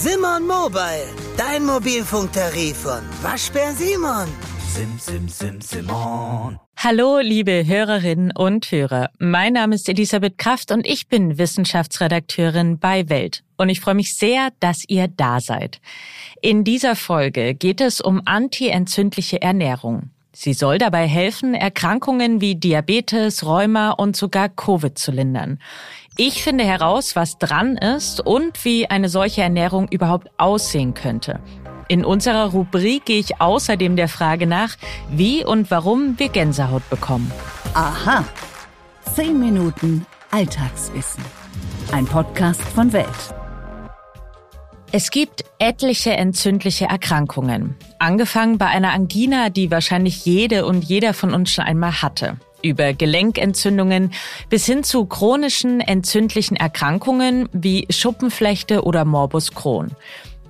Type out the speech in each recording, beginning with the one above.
Simon Mobile, dein Mobilfunktarif von Waschbär Simon. Sim, sim, sim, Simon. Hallo, liebe Hörerinnen und Hörer. Mein Name ist Elisabeth Kraft und ich bin Wissenschaftsredakteurin bei Welt. Und ich freue mich sehr, dass ihr da seid. In dieser Folge geht es um antientzündliche Ernährung. Sie soll dabei helfen, Erkrankungen wie Diabetes, Rheuma und sogar Covid zu lindern. Ich finde heraus, was dran ist und wie eine solche Ernährung überhaupt aussehen könnte. In unserer Rubrik gehe ich außerdem der Frage nach, wie und warum wir Gänsehaut bekommen. Aha. Zehn Minuten Alltagswissen. Ein Podcast von Welt. Es gibt etliche entzündliche Erkrankungen. Angefangen bei einer Angina, die wahrscheinlich jede und jeder von uns schon einmal hatte über Gelenkentzündungen bis hin zu chronischen entzündlichen Erkrankungen wie Schuppenflechte oder Morbus Crohn.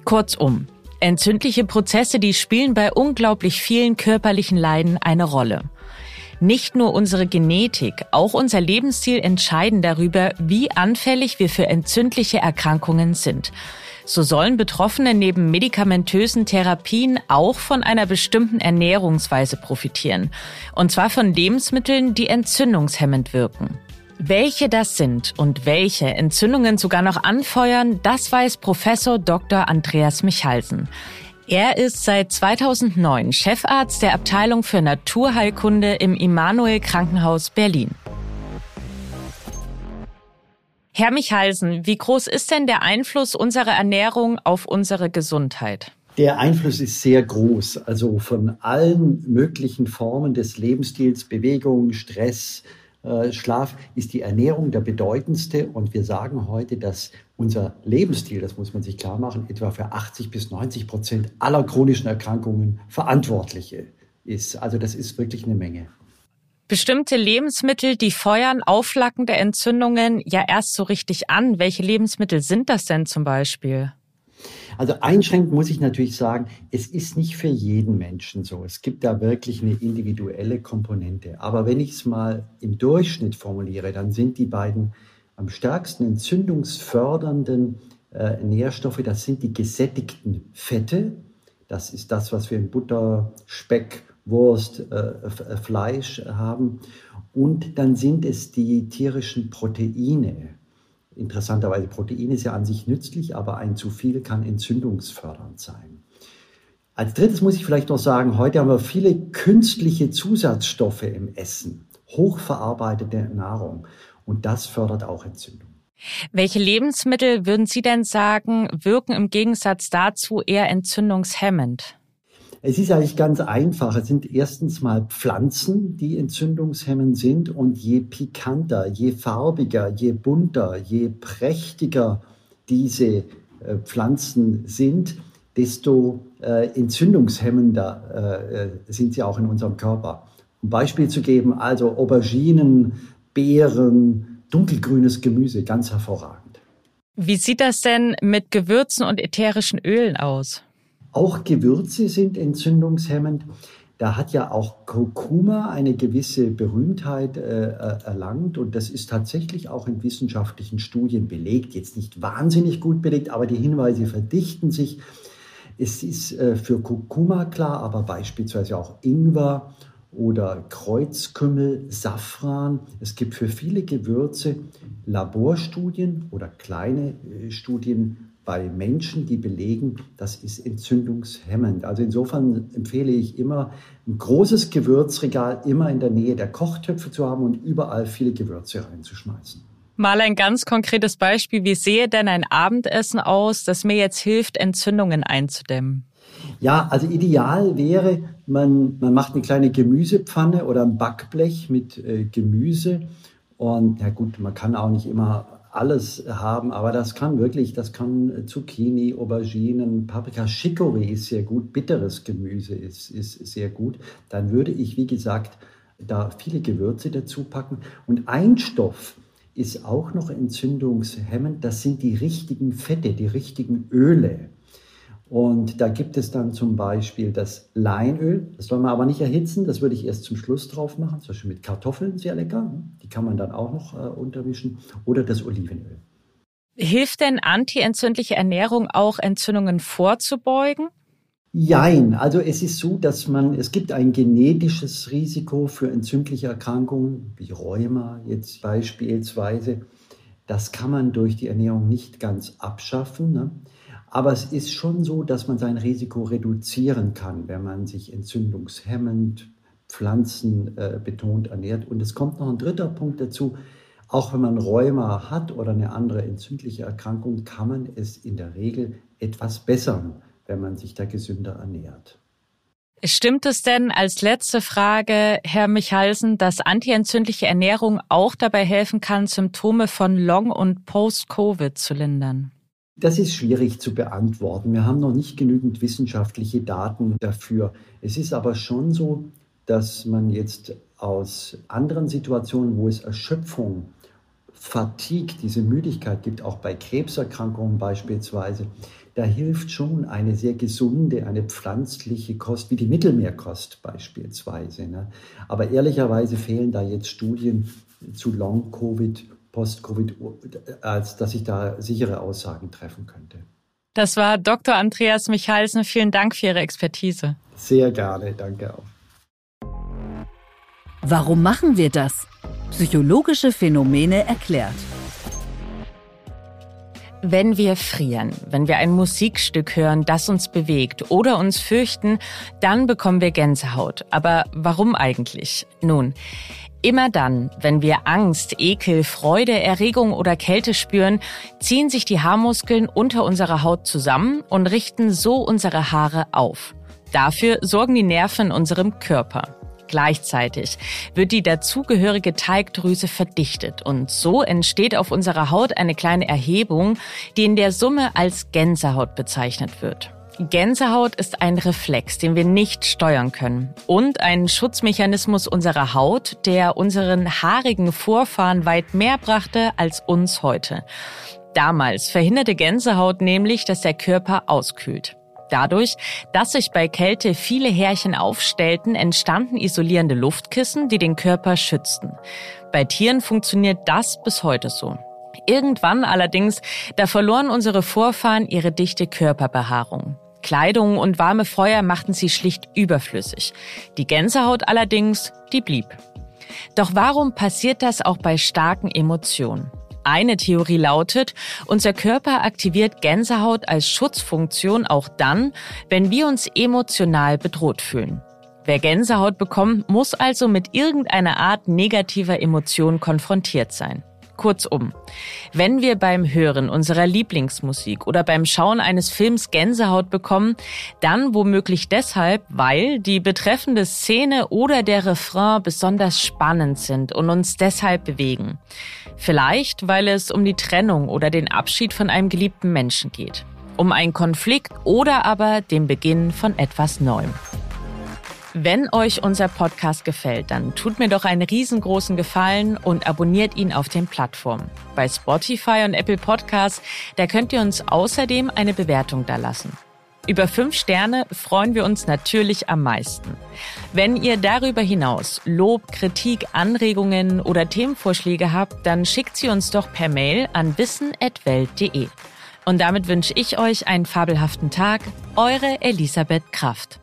Kurzum, entzündliche Prozesse, die spielen bei unglaublich vielen körperlichen Leiden eine Rolle. Nicht nur unsere Genetik, auch unser Lebensstil entscheiden darüber, wie anfällig wir für entzündliche Erkrankungen sind. So sollen Betroffene neben medikamentösen Therapien auch von einer bestimmten Ernährungsweise profitieren. Und zwar von Lebensmitteln, die entzündungshemmend wirken. Welche das sind und welche Entzündungen sogar noch anfeuern, das weiß Professor Dr. Andreas Michalsen. Er ist seit 2009 Chefarzt der Abteilung für Naturheilkunde im Immanuel Krankenhaus Berlin. Herr Michalsen, wie groß ist denn der Einfluss unserer Ernährung auf unsere Gesundheit? Der Einfluss ist sehr groß. Also von allen möglichen Formen des Lebensstils, Bewegung, Stress, Schlaf ist die Ernährung der bedeutendste. Und wir sagen heute, dass unser Lebensstil, das muss man sich klar machen, etwa für 80 bis 90 Prozent aller chronischen Erkrankungen verantwortlich ist. Also das ist wirklich eine Menge. Bestimmte Lebensmittel, die feuern aufflackende Entzündungen ja erst so richtig an. Welche Lebensmittel sind das denn zum Beispiel? Also einschränkend muss ich natürlich sagen, es ist nicht für jeden Menschen so. Es gibt da wirklich eine individuelle Komponente. Aber wenn ich es mal im Durchschnitt formuliere, dann sind die beiden am stärksten entzündungsfördernden äh, Nährstoffe, das sind die gesättigten Fette. Das ist das, was wir in Butter, Speck, Wurst, äh, äh, Fleisch haben. Und dann sind es die tierischen Proteine. Interessanterweise, Protein ist ja an sich nützlich, aber ein zu viel kann entzündungsfördernd sein. Als drittes muss ich vielleicht noch sagen, heute haben wir viele künstliche Zusatzstoffe im Essen, hochverarbeitete Nahrung. Und das fördert auch Entzündung. Welche Lebensmittel würden Sie denn sagen, wirken im Gegensatz dazu eher entzündungshemmend? Es ist eigentlich ganz einfach. Es sind erstens mal Pflanzen, die entzündungshemmend sind und je pikanter, je farbiger, je bunter, je prächtiger diese äh, Pflanzen sind, desto äh, entzündungshemmender äh, sind sie auch in unserem Körper. Um Beispiel zu geben, also Auberginen, Beeren, dunkelgrünes Gemüse, ganz hervorragend. Wie sieht das denn mit Gewürzen und ätherischen Ölen aus? Auch Gewürze sind entzündungshemmend. Da hat ja auch Kurkuma eine gewisse Berühmtheit äh, äh, erlangt und das ist tatsächlich auch in wissenschaftlichen Studien belegt. Jetzt nicht wahnsinnig gut belegt, aber die Hinweise verdichten sich. Es ist äh, für Kurkuma klar, aber beispielsweise auch Ingwer oder Kreuzkümmel, Safran. Es gibt für viele Gewürze Laborstudien oder kleine äh, Studien, bei Menschen, die belegen, das ist entzündungshemmend. Also insofern empfehle ich immer, ein großes Gewürzregal immer in der Nähe der Kochtöpfe zu haben und überall viele Gewürze reinzuschmeißen. Mal ein ganz konkretes Beispiel. Wie sehe denn ein Abendessen aus, das mir jetzt hilft, Entzündungen einzudämmen? Ja, also ideal wäre, man, man macht eine kleine Gemüsepfanne oder ein Backblech mit äh, Gemüse. Und ja gut, man kann auch nicht immer alles haben, aber das kann wirklich, das kann Zucchini, Auberginen, Paprika, Chicorée ist sehr gut, bitteres Gemüse ist, ist sehr gut. Dann würde ich, wie gesagt, da viele Gewürze dazu packen. Und ein Stoff ist auch noch entzündungshemmend, das sind die richtigen Fette, die richtigen Öle. Und da gibt es dann zum Beispiel das Leinöl. Das soll man aber nicht erhitzen. Das würde ich erst zum Schluss drauf machen. Zum Beispiel mit Kartoffeln, sehr lecker. Die kann man dann auch noch äh, untermischen. Oder das Olivenöl. Hilft denn antientzündliche Ernährung auch Entzündungen vorzubeugen? Jein, also es ist so, dass man, es gibt ein genetisches Risiko für entzündliche Erkrankungen, wie Rheuma jetzt beispielsweise. Das kann man durch die Ernährung nicht ganz abschaffen. Ne? Aber es ist schon so, dass man sein Risiko reduzieren kann, wenn man sich entzündungshemmend, pflanzenbetont ernährt. Und es kommt noch ein dritter Punkt dazu. Auch wenn man Rheuma hat oder eine andere entzündliche Erkrankung, kann man es in der Regel etwas bessern wenn man sich da gesünder ernährt. Stimmt es denn als letzte Frage, Herr Michalsen, dass antientzündliche Ernährung auch dabei helfen kann, Symptome von Long- und Post-Covid zu lindern? Das ist schwierig zu beantworten. Wir haben noch nicht genügend wissenschaftliche Daten dafür. Es ist aber schon so, dass man jetzt aus anderen Situationen, wo es Erschöpfung, Fatigue, diese Müdigkeit gibt, auch bei Krebserkrankungen beispielsweise, da hilft schon eine sehr gesunde, eine pflanzliche Kost, wie die Mittelmeerkost beispielsweise. Ne? Aber ehrlicherweise fehlen da jetzt Studien zu Long-Covid, Post-Covid, als dass ich da sichere Aussagen treffen könnte. Das war Dr. Andreas Michalsen. Vielen Dank für Ihre Expertise. Sehr gerne, danke auch. Warum machen wir das? Psychologische Phänomene erklärt. Wenn wir frieren, wenn wir ein Musikstück hören, das uns bewegt oder uns fürchten, dann bekommen wir Gänsehaut. Aber warum eigentlich? Nun, Immer dann, wenn wir Angst, Ekel, Freude, Erregung oder Kälte spüren, ziehen sich die Haarmuskeln unter unserer Haut zusammen und richten so unsere Haare auf. Dafür sorgen die Nerven in unserem Körper. Gleichzeitig wird die dazugehörige Teigdrüse verdichtet und so entsteht auf unserer Haut eine kleine Erhebung, die in der Summe als Gänsehaut bezeichnet wird. Gänsehaut ist ein Reflex, den wir nicht steuern können und ein Schutzmechanismus unserer Haut, der unseren haarigen Vorfahren weit mehr brachte als uns heute. Damals verhinderte Gänsehaut nämlich, dass der Körper auskühlt. Dadurch, dass sich bei Kälte viele Härchen aufstellten, entstanden isolierende Luftkissen, die den Körper schützten. Bei Tieren funktioniert das bis heute so. Irgendwann allerdings, da verloren unsere Vorfahren ihre dichte Körperbehaarung. Kleidung und warme Feuer machten sie schlicht überflüssig. Die Gänsehaut allerdings, die blieb. Doch warum passiert das auch bei starken Emotionen? Eine Theorie lautet, unser Körper aktiviert Gänsehaut als Schutzfunktion auch dann, wenn wir uns emotional bedroht fühlen. Wer Gänsehaut bekommt, muss also mit irgendeiner Art negativer Emotion konfrontiert sein. Kurzum, wenn wir beim Hören unserer Lieblingsmusik oder beim Schauen eines Films Gänsehaut bekommen, dann womöglich deshalb, weil die betreffende Szene oder der Refrain besonders spannend sind und uns deshalb bewegen. Vielleicht, weil es um die Trennung oder den Abschied von einem geliebten Menschen geht. Um einen Konflikt oder aber den Beginn von etwas Neuem. Wenn euch unser Podcast gefällt, dann tut mir doch einen riesengroßen Gefallen und abonniert ihn auf den Plattformen. Bei Spotify und Apple Podcasts, da könnt ihr uns außerdem eine Bewertung dalassen. Über fünf Sterne freuen wir uns natürlich am meisten. Wenn ihr darüber hinaus Lob, Kritik, Anregungen oder Themenvorschläge habt, dann schickt sie uns doch per Mail an wissen.welt.de. Und damit wünsche ich euch einen fabelhaften Tag. Eure Elisabeth Kraft.